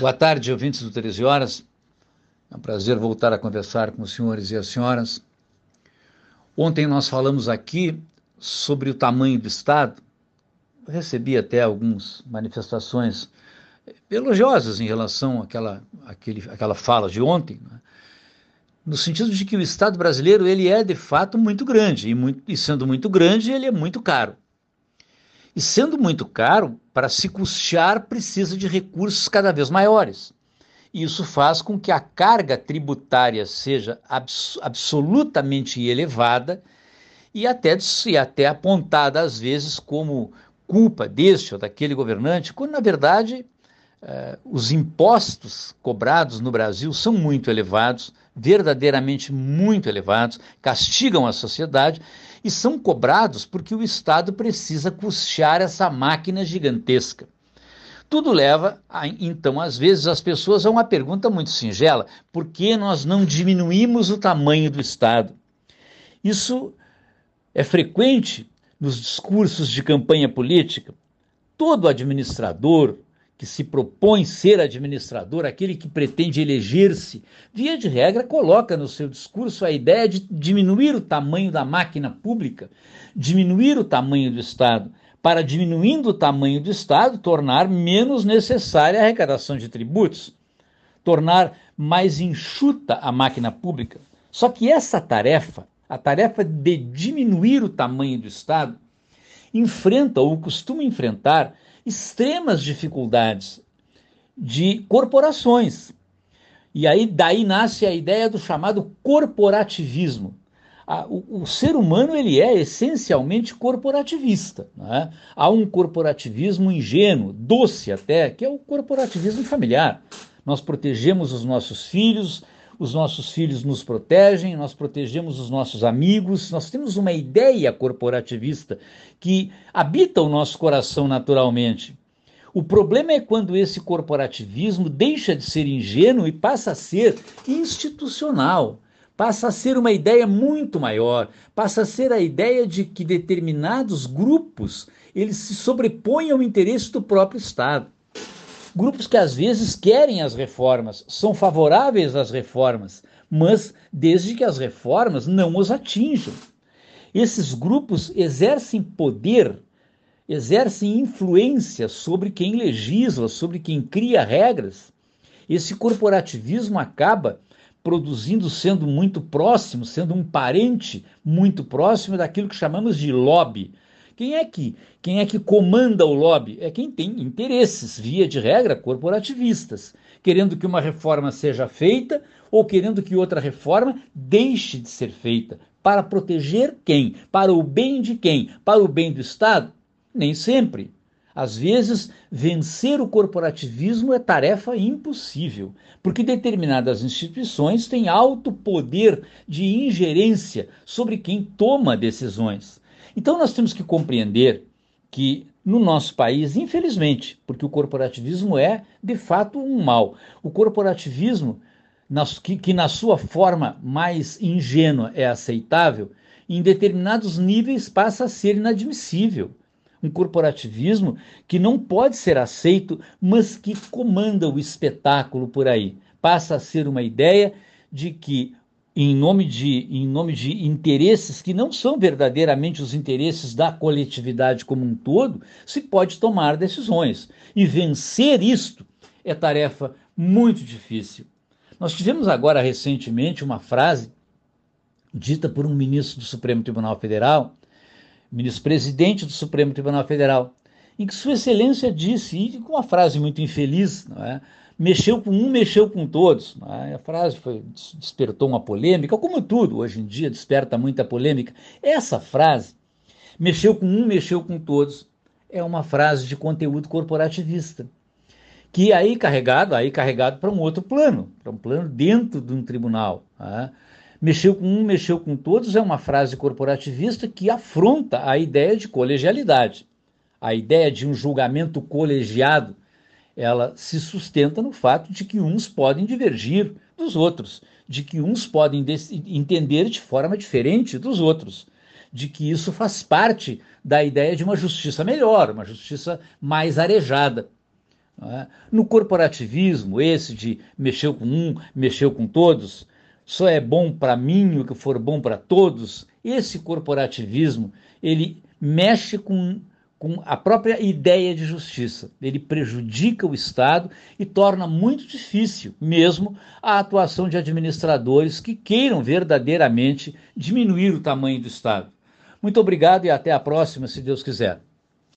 Boa tarde, ouvintes do 13 Horas. É um prazer voltar a conversar com os senhores e as senhoras. Ontem nós falamos aqui sobre o tamanho do Estado. recebi até algumas manifestações elogiosas em relação àquela, àquele, àquela fala de ontem, né? no sentido de que o Estado brasileiro ele é de fato muito grande e, muito, e sendo muito grande ele é muito caro. E sendo muito caro, para se custear precisa de recursos cada vez maiores. Isso faz com que a carga tributária seja abs absolutamente elevada e até, e até apontada às vezes como culpa deste ou daquele governante, quando na verdade eh, os impostos cobrados no Brasil são muito elevados, verdadeiramente muito elevados, castigam a sociedade e são cobrados porque o Estado precisa custear essa máquina gigantesca. Tudo leva, a, então, às vezes, as pessoas a uma pergunta muito singela: por que nós não diminuímos o tamanho do Estado? Isso é frequente nos discursos de campanha política. Todo administrador que se propõe ser administrador, aquele que pretende eleger-se, via de regra, coloca no seu discurso a ideia de diminuir o tamanho da máquina pública, diminuir o tamanho do Estado para, diminuindo o tamanho do Estado, tornar menos necessária a arrecadação de tributos, tornar mais enxuta a máquina pública. Só que essa tarefa, a tarefa de diminuir o tamanho do Estado, enfrenta ou costuma enfrentar extremas dificuldades de corporações. E aí daí nasce a ideia do chamado corporativismo, a, o, o, ser humano ele é essencialmente corporativista. Né? Há um corporativismo ingênuo, doce até, que é o corporativismo familiar. Nós protegemos os nossos filhos, os nossos filhos nos protegem, nós protegemos os nossos amigos, nós temos uma ideia corporativista que habita o nosso coração naturalmente. O problema é quando esse corporativismo deixa de ser ingênuo e passa a ser institucional passa a ser uma ideia muito maior, passa a ser a ideia de que determinados grupos eles se sobrepõem ao interesse do próprio Estado. Grupos que às vezes querem as reformas, são favoráveis às reformas, mas desde que as reformas não os atinjam. Esses grupos exercem poder, exercem influência sobre quem legisla, sobre quem cria regras. Esse corporativismo acaba produzindo, sendo muito próximo, sendo um parente muito próximo daquilo que chamamos de lobby. Quem é que, quem é que comanda o lobby? É quem tem interesses, via de regra, corporativistas, querendo que uma reforma seja feita ou querendo que outra reforma deixe de ser feita. Para proteger quem? Para o bem de quem? Para o bem do Estado? Nem sempre. Às vezes, vencer o corporativismo é tarefa impossível, porque determinadas instituições têm alto poder de ingerência sobre quem toma decisões. Então, nós temos que compreender que no nosso país, infelizmente, porque o corporativismo é de fato um mal, o corporativismo, que, na sua forma mais ingênua é aceitável, em determinados níveis passa a ser inadmissível um corporativismo que não pode ser aceito, mas que comanda o espetáculo por aí. Passa a ser uma ideia de que em nome de, em nome de interesses que não são verdadeiramente os interesses da coletividade como um todo, se pode tomar decisões. E vencer isto é tarefa muito difícil. Nós tivemos agora recentemente uma frase dita por um ministro do Supremo Tribunal Federal, ministro-presidente do Supremo Tribunal Federal, em que Sua Excelência disse, e com uma frase muito infeliz, é? mexeu com um, mexeu com todos. É? A frase foi, despertou uma polêmica, como tudo hoje em dia desperta muita polêmica. Essa frase, mexeu com um, mexeu com todos, é uma frase de conteúdo corporativista, que aí carregado, aí carregado para um outro plano, para um plano dentro de um tribunal. É? Mexeu com um, mexeu com todos é uma frase corporativista que afronta a ideia de colegialidade. A ideia de um julgamento colegiado, ela se sustenta no fato de que uns podem divergir dos outros, de que uns podem entender de forma diferente dos outros, de que isso faz parte da ideia de uma justiça melhor, uma justiça mais arejada. É? No corporativismo, esse de mexeu com um, mexeu com todos, só é bom para mim o que for bom para todos, esse corporativismo, ele mexe com, com a própria ideia de justiça. Ele prejudica o Estado e torna muito difícil mesmo a atuação de administradores que queiram verdadeiramente diminuir o tamanho do Estado. Muito obrigado e até a próxima, se Deus quiser.